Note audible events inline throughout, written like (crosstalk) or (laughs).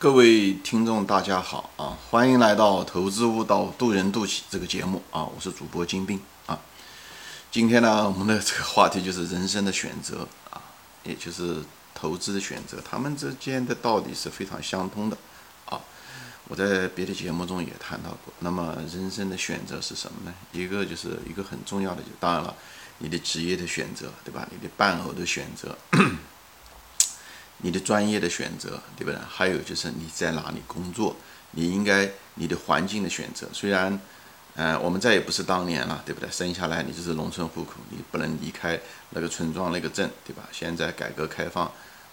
各位听众，大家好啊！欢迎来到《投资悟道，渡人渡己》这个节目啊！我是主播金兵啊。今天呢，我们的这个话题就是人生的选择啊，也就是投资的选择，他们之间的道理是非常相通的啊。我在别的节目中也谈到过。那么，人生的选择是什么呢？一个就是一个很重要的，就当然了，你的职业的选择，对吧？你的伴偶的选择。你的专业的选择，对不对？还有就是你在哪里工作，你应该你的环境的选择。虽然，嗯，我们再也不是当年了，对不对？生下来你就是农村户口，你不能离开那个村庄那个镇，对吧？现在改革开放，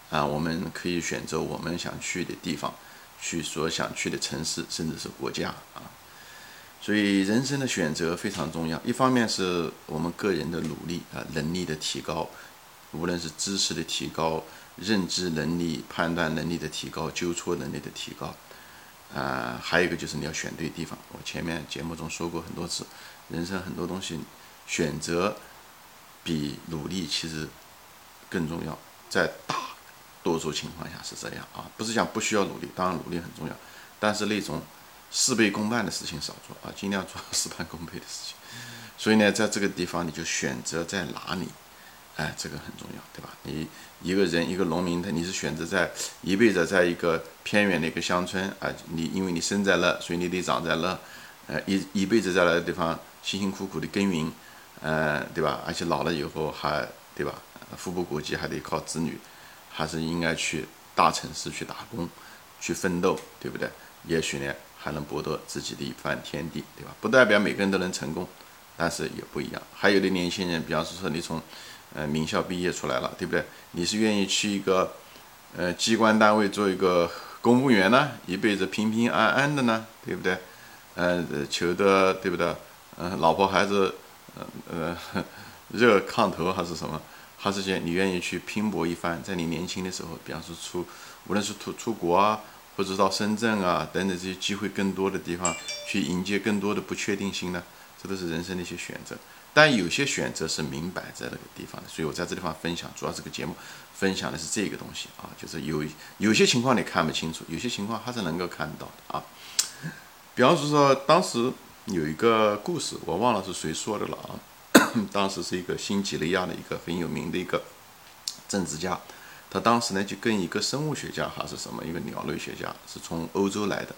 啊，我们可以选择我们想去的地方，去所想去的城市，甚至是国家啊。所以人生的选择非常重要。一方面是我们个人的努力啊，能力的提高，无论是知识的提高。认知能力、判断能力的提高，纠错能力的提高，啊，还有一个就是你要选对地方。我前面节目中说过很多次，人生很多东西选择比努力其实更重要，在大多数情况下是这样啊，不是讲不需要努力，当然努力很重要，但是那种事倍功半的事情少做啊，尽量做 (laughs) 事半功倍的事情。所以呢，在这个地方你就选择在哪里。哎，这个很重要，对吧？你一个人，一个农民，他你是选择在一辈子在一个偏远的一个乡村啊，你因为你生在那，所以你得长在那，呃，一一辈子在那个地方辛辛苦苦的耕耘，呃，对吧？而且老了以后还，对吧？富不过继，还得靠子女，还是应该去大城市去打工，去奋斗，对不对？也许呢，还能博得自己的一番天地，对吧？不代表每个人都能成功，但是也不一样。还有的年轻人，比方说你从呃，名校毕业出来了，对不对？你是愿意去一个呃机关单位做一个公务员呢，一辈子平平安安的呢，对不对？呃，求得对不对？嗯，老婆孩子，呃呃，热炕头还是什么？还是说你愿意去拼搏一番，在你年轻的时候，比方说出，无论是出出国啊，或者到深圳啊等等这些机会更多的地方，去迎接更多的不确定性呢？这都是人生的一些选择。但有些选择是明摆在那个地方的，所以我在这地方分享，主要这个节目分享的是这个东西啊，就是有有些情况你看不清楚，有些情况还是能够看到的啊。比方说，说当时有一个故事，我忘了是谁说的了啊。(coughs) 当时是一个新几内亚的一个很有名的一个政治家，他当时呢就跟一个生物学家还是什么一个鸟类学家是从欧洲来的，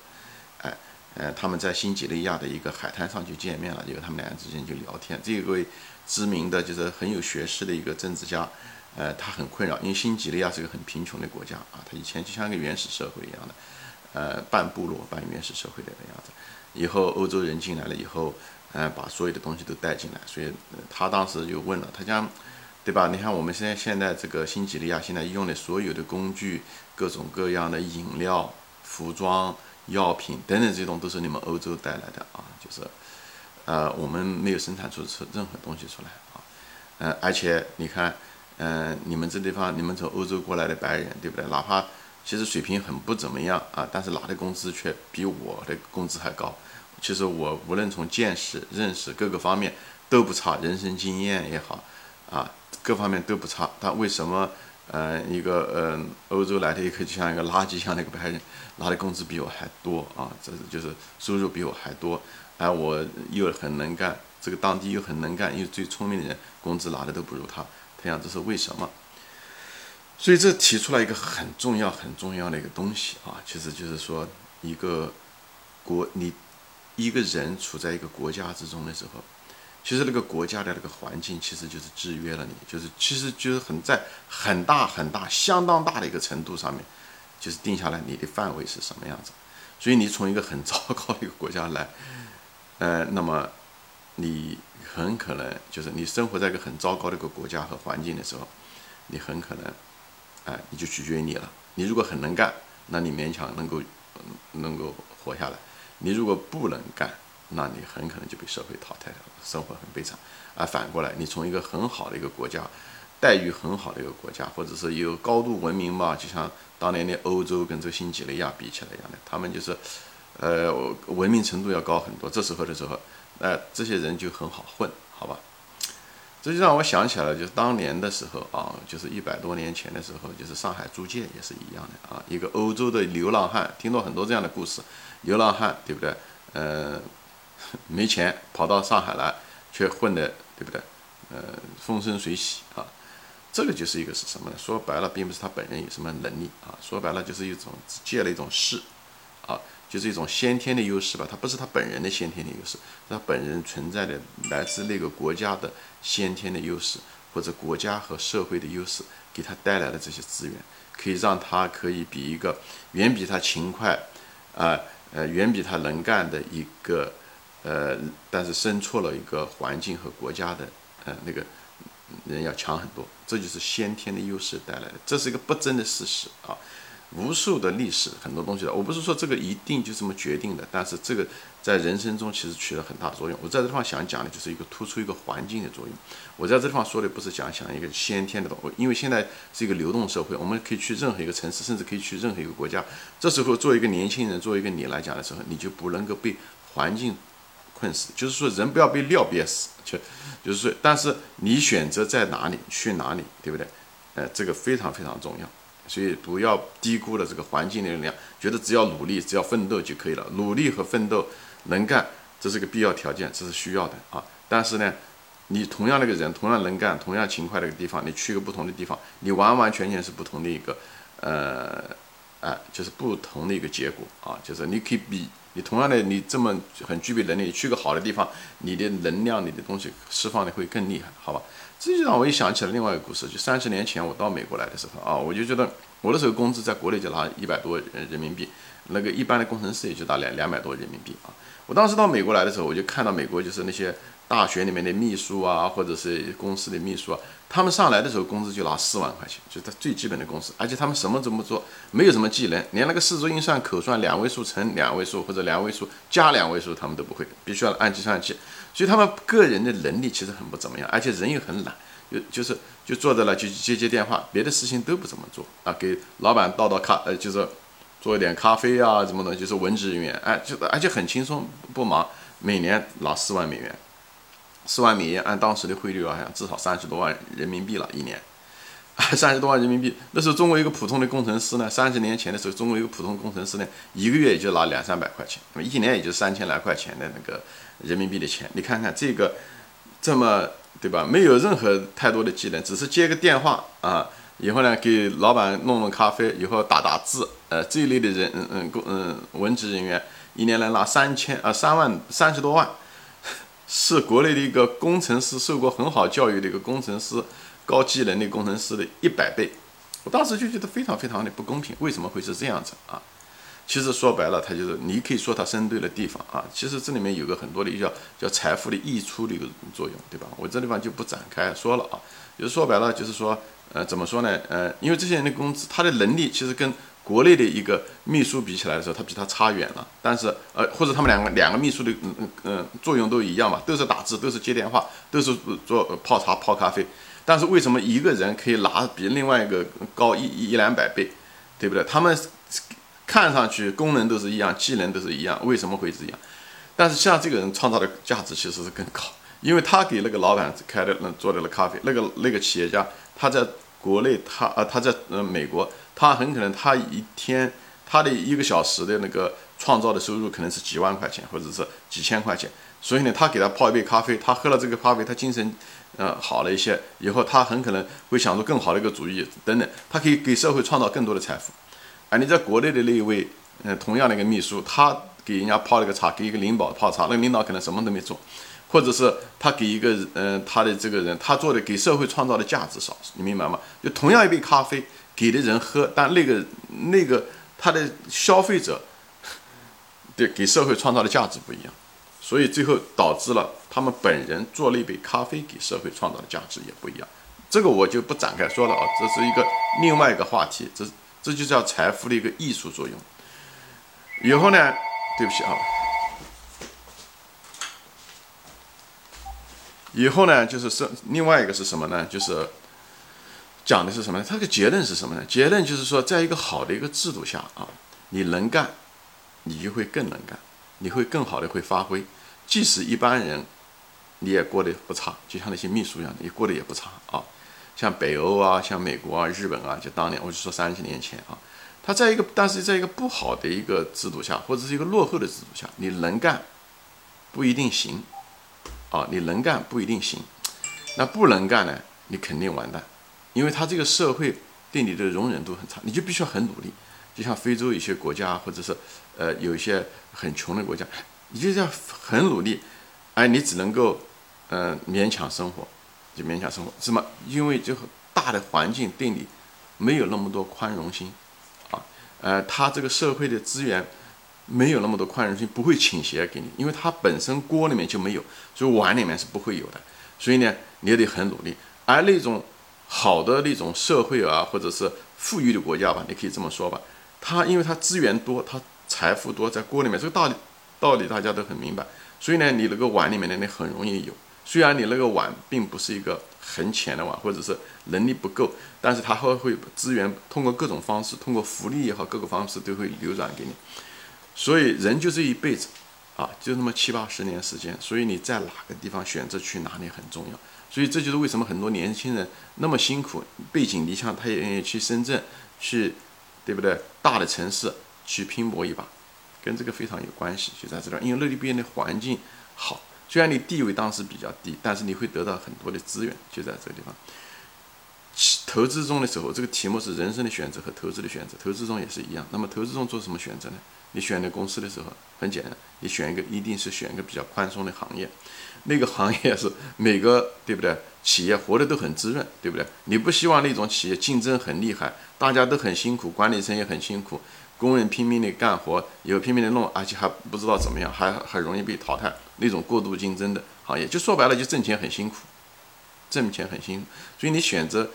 哎。呃，他们在新几内亚的一个海滩上就见面了，因为他们两个之间就聊天。这位知名的就是很有学识的一个政治家，呃，他很困扰，因为新几内亚是一个很贫穷的国家啊，他以前就像一个原始社会一样的，呃，半部落半原始社会的样子。以后欧洲人进来了以后，呃，把所有的东西都带进来，所以他当时就问了，他讲，对吧？你看我们现在现在这个新几内亚现在用的所有的工具，各种各样的饮料、服装。药品等等这种都是你们欧洲带来的啊，就是，呃，我们没有生产出出任何东西出来啊，嗯，而且你看，嗯，你们这地方，你们从欧洲过来的白人，对不对？哪怕其实水平很不怎么样啊，但是拿的工资却比我的工资还高。其实我无论从见识、认识各个方面都不差，人生经验也好，啊，各方面都不差。但为什么？呃，一个呃，欧洲来的一个就像一个垃圾一样的一个白人，拿的工资比我还多啊，这是就是收入比我还多，而我又很能干，这个当地又很能干又最聪明的人，工资拿的都不如他，他想这是为什么？所以这提出来一个很重要很重要的一个东西啊，其实就是说一个国你一个人处在一个国家之中的时候。其实那个国家的那个环境，其实就是制约了你，就是其实就是很在很大很大、相当大的一个程度上面，就是定下来你的范围是什么样子。所以你从一个很糟糕的一个国家来，呃，那么你很可能就是你生活在一个很糟糕的一个国家和环境的时候，你很可能，哎，你就取决于你了。你如果很能干，那你勉强能够能够活下来；你如果不能干，那你很可能就被社会淘汰了，生活很悲惨。而反过来，你从一个很好的一个国家，待遇很好的一个国家，或者是有高度文明嘛，就像当年的欧洲跟这个新几内亚比起来一样的，他们就是，呃，文明程度要高很多。这时候的时候，那这些人就很好混，好吧？这就让我想起来了，就是当年的时候啊，就是一百多年前的时候，就是上海租界也是一样的啊，一个欧洲的流浪汉，听到很多这样的故事，流浪汉对不对？呃，(laughs) 没钱跑到上海来，却混的对不对？呃，风生水起啊，这个就是一个是什么呢？说白了，并不是他本人有什么能力啊，说白了就是一种借了一种势啊。就是一种先天的优势吧，他不是他本人的先天的优势，他本人存在的来自那个国家的先天的优势，或者国家和社会的优势，给他带来的这些资源，可以让他可以比一个远比他勤快，啊呃远比他能干的一个呃，但是生错了一个环境和国家的呃那个人要强很多，这就是先天的优势带来的，这是一个不争的事实啊。无数的历史很多东西的，我不是说这个一定就这么决定的，但是这个在人生中其实起了很大的作用。我在这地方想讲的就是一个突出一个环境的作用。我在这地方说的不是讲讲一个先天的东西，因为现在是一个流动社会，我们可以去任何一个城市，甚至可以去任何一个国家。这时候，作为一个年轻人，作为一个你来讲的时候，你就不能够被环境困死。就是说，人不要被尿憋死，就就是说，但是你选择在哪里去哪里，对不对？呃，这个非常非常重要。所以不要低估了这个环境的力量，觉得只要努力、只要奋斗就可以了。努力和奋斗能干，这是个必要条件，这是需要的啊。但是呢，你同样那个人，同样能干、同样勤快的一个地方，你去个不同的地方，你完完全全是不同的一个，呃，哎，就是不同的一个结果啊。就是你可以比同样的你这么很具备能力，去个好的地方，你的能量、你的东西释放的会更厉害，好吧？这就让我又想起了另外一个故事，就三十年前我到美国来的时候啊，我就觉得我那时候工资在国内就拿一百多人民币，那个一般的工程师也就拿两两百多人民币啊。我当时到美国来的时候，我就看到美国就是那些大学里面的秘书啊，或者是公司的秘书啊，他们上来的时候工资就拿四万块钱，就他最基本的工资，而且他们什么都不做，没有什么技能，连那个四则运算、口算两位数乘两位数或者两位数加两位数他们都不会，必须要按计算器。所以他们个人的能力其实很不怎么样，而且人又很懒，就就是就坐在那就接接电话，别的事情都不怎么做啊，给老板倒倒咖，呃，就是做一点咖啡啊，什么的，就是文职人员，哎，就而且很轻松，不忙，每年拿四万美元，四万美元按当时的汇率好像至少三十多万人民币了，一年。(laughs) 啊三十多万人民币，那时候中国一个普通的工程师呢，三十年前的时候，中国一个普通工程师呢，一个月也就拿两三百块钱，那么一年也就三千来块钱的那个人民币的钱。你看看这个，这么对吧？没有任何太多的技能，只是接个电话啊，以后呢给老板弄弄咖啡，以后打打字，呃，这一类的人，嗯嗯工嗯文职人员，一年能拿三千啊三万三十多万，是国内的一个工程师，受过很好教育的一个工程师。高技能的工程师的一百倍，我当时就觉得非常非常的不公平，为什么会是这样子啊？其实说白了，他就是你可以说他生对了地方啊。其实这里面有个很多的叫叫财富的溢出的一个作用，对吧？我这地方就不展开说了啊。就是说白了，就是说，呃，怎么说呢？呃，因为这些人的工资，他的能力其实跟国内的一个秘书比起来的时候，他比他差远了。但是，呃，或者他们两个两个秘书的嗯嗯嗯作用都一样嘛，都是打字，都是接电话，都是做泡茶泡咖啡。但是为什么一个人可以拿比另外一个高一一两百倍，对不对？他们看上去功能都是一样，技能都是一样，为什么会这样？但是像这个人创造的价值其实是更高，因为他给那个老板开的那做的那咖啡，那个那个企业家他在国内，他啊他在呃美国，他很可能他一天他的一个小时的那个创造的收入可能是几万块钱或者是几千块钱，所以呢，他给他泡一杯咖啡，他喝了这个咖啡，他精神。嗯，好了一些，以后他很可能会想出更好的一个主意等等，他可以给社会创造更多的财富。而你在国内的那一位，嗯，同样的一个秘书，他给人家泡了个茶，给一个领导泡茶，那领导可能什么都没做，或者是他给一个，嗯，他的这个人，他做的给社会创造的价值少，你明白吗？就同样一杯咖啡给的人喝，但那个那个他的消费者，对，给社会创造的价值不一样。所以最后导致了他们本人做了一杯咖啡给社会创造的价值也不一样，这个我就不展开说了啊，这是一个另外一个话题，这这就叫财富的一个艺术作用。以后呢，对不起啊，以后呢就是是另外一个是什么呢？就是讲的是什么呢？它的结论是什么呢？结论就是说，在一个好的一个制度下啊，你能干，你就会更能干，你会更好的会发挥。即使一般人你也过得不差，就像那些秘书一样的，也过得也不差啊。像北欧啊，像美国啊、日本啊，就当年我就说三十年前啊，他在一个，但是在一个不好的一个制度下，或者是一个落后的制度下，你能干不一定行啊，你能干不一定行，那不能干呢，你肯定完蛋，因为他这个社会对你的容忍度很差，你就必须要很努力。就像非洲一些国家，或者是呃有一些很穷的国家，你就要很努力，哎，你只能够嗯勉强生活。就勉强生活，是吗？因为就大的环境对你没有那么多宽容心啊，呃，他这个社会的资源没有那么多宽容心，不会倾斜给你，因为它本身锅里面就没有，所以碗里面是不会有的。所以呢，你也得很努力。而那种好的那种社会啊，或者是富裕的国家吧，你可以这么说吧，它因为它资源多，它财富多，在锅里面，这个道理道理大家都很明白。所以呢，你那个碗里面呢，你很容易有。虽然你那个碗并不是一个很浅的碗，或者是能力不够，但是它会会资源通过各种方式，通过福利也好，各个方式都会流转给你。所以人就这一辈子，啊，就那么七八十年时间，所以你在哪个地方选择去哪里很重要。所以这就是为什么很多年轻人那么辛苦，背井离乡，他也愿意去深圳，去，对不对？大的城市去拼搏一把，跟这个非常有关系，就在这儿，因为那里边的环境好。虽然你地位当时比较低，但是你会得到很多的资源，就在这个地方。投资中的时候，这个题目是人生的选择和投资的选择，投资中也是一样。那么投资中做什么选择呢？你选的公司的时候很简单，你选一个一定是选一个比较宽松的行业，那个行业是每个对不对？企业活得都很滋润，对不对？你不希望那种企业竞争很厉害，大家都很辛苦，管理层也很辛苦。工人拼命的干活，有拼命的弄，而且还不知道怎么样，还很容易被淘汰。那种过度竞争的行业，就说白了，就挣钱很辛苦，挣钱很辛苦。所以你选择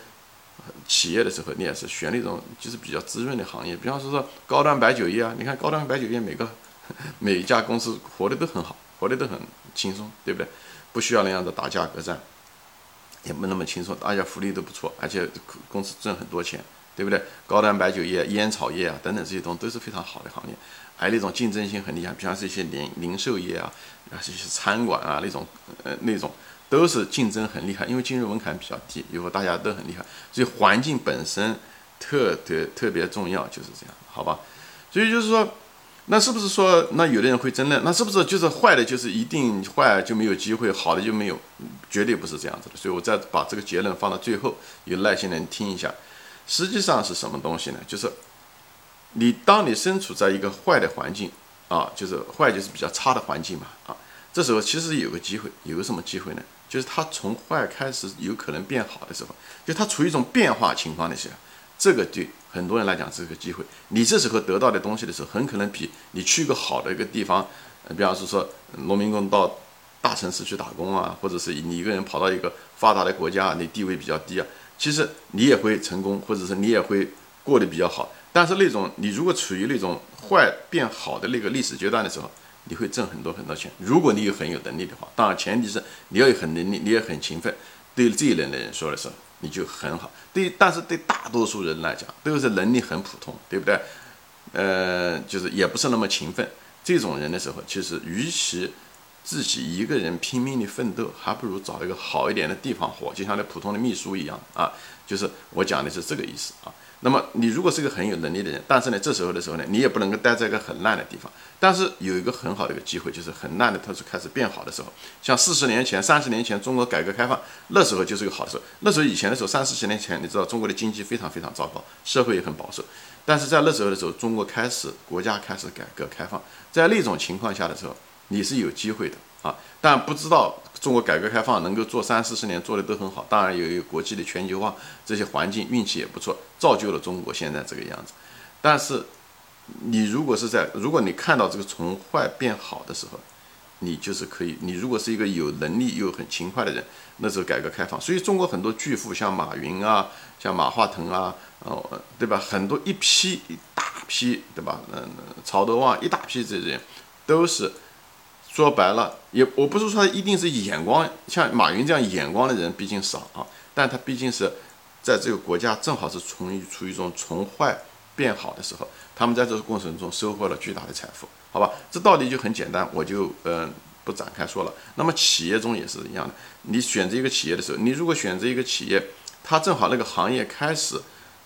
企业的时候，你也是选那种就是比较滋润的行业，比方说说高端白酒业啊。你看高端白酒业，每个 (laughs) 每一家公司活的都很好，活的都很轻松，对不对？不需要那样的打价格战，也不那么轻松，大家福利都不错，而且公司挣很多钱。对不对？高端白酒业、烟草业啊，等等这些东西都是非常好的行业，还有那种竞争性很厉害，比方是一些零零售业啊，啊，这些餐馆啊那种，呃，那种都是竞争很厉害，因为进入门槛比较低，以后大家都很厉害，所以环境本身特别特别重要，就是这样，好吧？所以就是说，那是不是说，那有的人会争论，那是不是就是坏的，就是一定坏就没有机会，好的就没有？绝对不是这样子的。所以我再把这个结论放到最后，有耐心的人听一下。实际上是什么东西呢？就是你当你身处在一个坏的环境啊，就是坏就是比较差的环境嘛啊，这时候其实有个机会，有个什么机会呢？就是它从坏开始有可能变好的时候，就它处于一种变化情况的时候，这个对很多人来讲是个机会。你这时候得到的东西的时候，很可能比你去一个好的一个地方，比方说说农民工到大城市去打工啊，或者是你一个人跑到一个发达的国家，你地位比较低啊。其实你也会成功，或者是你也会过得比较好。但是那种你如果处于那种坏变好的那个历史阶段的时候，你会挣很多很多钱。如果你有很有能力的话，当然前提是你要有很能力，你也很勤奋。对这一类的人说的是，你就很好。对，但是对大多数人来讲，都是能力很普通，对不对？呃，就是也不是那么勤奋。这种人的时候，其实与其自己一个人拼命的奋斗，还不如找一个好一点的地方活，就像那普通的秘书一样啊。就是我讲的是这个意思啊。那么你如果是一个很有能力的人，但是呢，这时候的时候呢，你也不能够待在一个很烂的地方。但是有一个很好的一个机会，就是很烂的它是开始变好的时候。像四十年前、三十年前，中国改革开放那时候就是个好的时候。那时候以前的时候，三四十年前，你知道中国的经济非常非常糟糕，社会也很保守。但是在那时候的时候，中国开始国家开始改革开放，在那种情况下的时候。你是有机会的啊，但不知道中国改革开放能够做三四十年做的都很好，当然有一个国际的全球化这些环境运气也不错，造就了中国现在这个样子。但是你如果是在如果你看到这个从坏变好的时候，你就是可以。你如果是一个有能力又很勤快的人，那时候改革开放，所以中国很多巨富像马云啊，像马化腾啊，哦，对吧？很多一批一大批，对吧？嗯，曹德旺一大批这些人都是。说白了，也我不是说一定是眼光像马云这样眼光的人，毕竟少啊。但他毕竟是在这个国家正好是从一处于一种从坏变好的时候，他们在这个过程中收获了巨大的财富，好吧？这道理就很简单，我就嗯不展开说了。那么企业中也是一样的，你选择一个企业的时候，你如果选择一个企业，它正好那个行业开始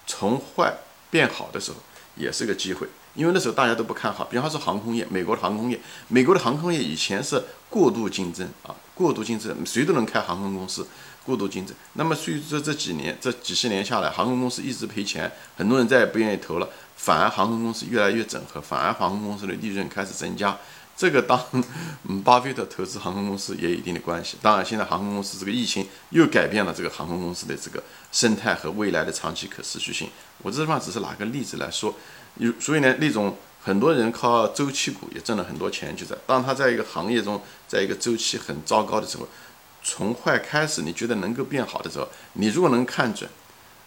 从坏变好的时候，也是个机会。因为那时候大家都不看好，比方说航空业，美国的航空业，美国的航空业以前是过度竞争啊，过度竞争，谁都能开航空公司，过度竞争。那么随着这几年、这几十年下来，航空公司一直赔钱，很多人再也不愿意投了，反而航空公司越来越整合，反而航空公司的利润开始增加。这个当嗯，巴菲特投资航空公司也有一定的关系。当然，现在航空公司这个疫情又改变了这个航空公司的这个生态和未来的长期可持续性。我这地方只是拿个例子来说，有所以呢，那种很多人靠周期股也挣了很多钱，就在当他在一个行业中，在一个周期很糟糕的时候，从坏开始，你觉得能够变好的时候，你如果能看准，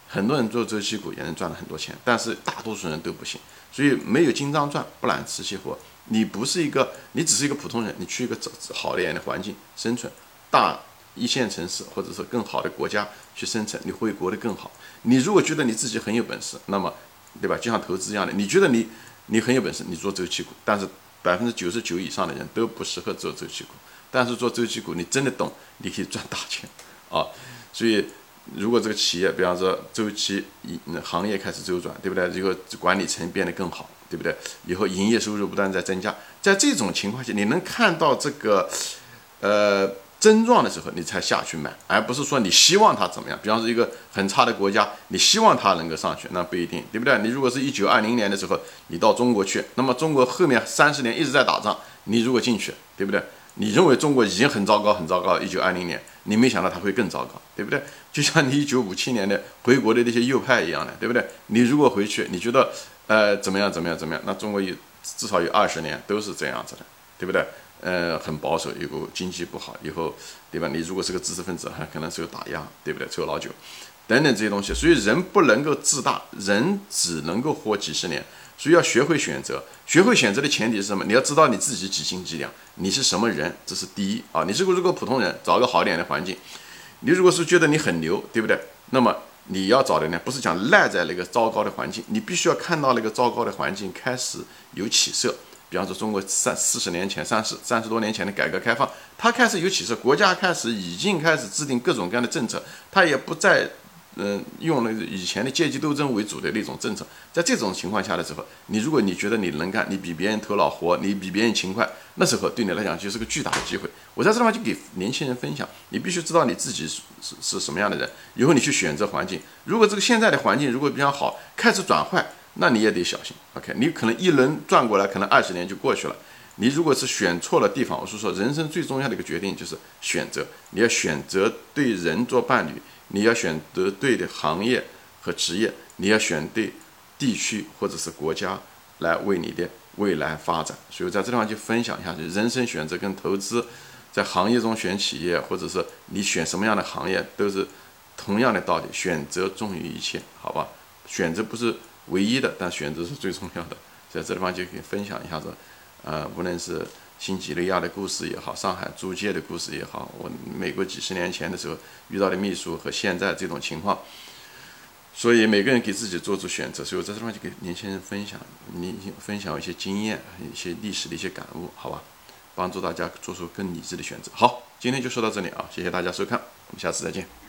很多人做周期股也能赚了很多钱，但是大多数人都不行。所以没有金章赚，不揽瓷器活。你不是一个，你只是一个普通人，你去一个好一点的环境生存，大一线城市或者说更好的国家去生存，你会活得更好。你如果觉得你自己很有本事，那么，对吧？就像投资一样的，你觉得你你很有本事，你做周期股，但是百分之九十九以上的人都不适合做周期股。但是做周期股，你真的懂，你可以赚大钱啊！所以。如果这个企业，比方说周期一行业开始周转，对不对？以后管理层变得更好，对不对？以后营业收入不断在增加，在这种情况下，你能看到这个呃症状的时候，你才下去买，而不是说你希望它怎么样。比方说一个很差的国家，你希望它能够上去，那不一定，对不对？你如果是一九二零年的时候，你到中国去，那么中国后面三十年一直在打仗，你如果进去，对不对？你认为中国已经很糟糕，很糟糕。一九二零年，你没想到它会更糟糕，对不对？就像你一九五七年的回国的那些右派一样的，对不对？你如果回去，你觉得呃怎么样？怎么样？怎么样？那中国有至少有二十年都是这样子的，对不对？呃，很保守，以后经济不好，以后对吧？你如果是个知识分子，还可能是有打压，对不对？抽老九等等这些东西，所以人不能够自大，人只能够活几十年。所以要学会选择，学会选择的前提是什么？你要知道你自己几斤几两，你是什么人，这是第一啊。你是个如果普通人，找个好点的环境。你如果是觉得你很牛，对不对？那么你要找的呢，不是讲赖在那个糟糕的环境，你必须要看到那个糟糕的环境开始有起色。比方说中国三四十年前、三十三十多年前的改革开放，它开始有起色，国家开始已经开始制定各种各样的政策，它也不再。嗯，用那个以前的阶级斗争为主的那种政策，在这种情况下的时候，你如果你觉得你能干，你比别人头脑活，你比别人勤快，那时候对你来讲就是个巨大的机会。我在这地方就给年轻人分享，你必须知道你自己是是是什么样的人，以后你去选择环境。如果这个现在的环境如果比较好，开始转坏，那你也得小心。OK，你可能一轮转过来，可能二十年就过去了。你如果是选错了地方，我是说，人生最重要的一个决定就是选择，你要选择对人做伴侣。你要选择对的行业和职业，你要选对地区或者是国家来为你的未来发展。所以在这地方就分享一下，就人生选择跟投资，在行业中选企业，或者是你选什么样的行业，都是同样的道理，选择重于一切，好吧？选择不是唯一的，但选择是最重要的。在这地方就可以分享一下子，呃，无论是。新几内亚的故事也好，上海租界的故事也好，我美国几十年前的时候遇到的秘书和现在这种情况，所以每个人给自己做出选择。所以我在这地方就给年轻人分享，你分享一些经验，一些历史的一些感悟，好吧，帮助大家做出更理智的选择。好，今天就说到这里啊，谢谢大家收看，我们下次再见。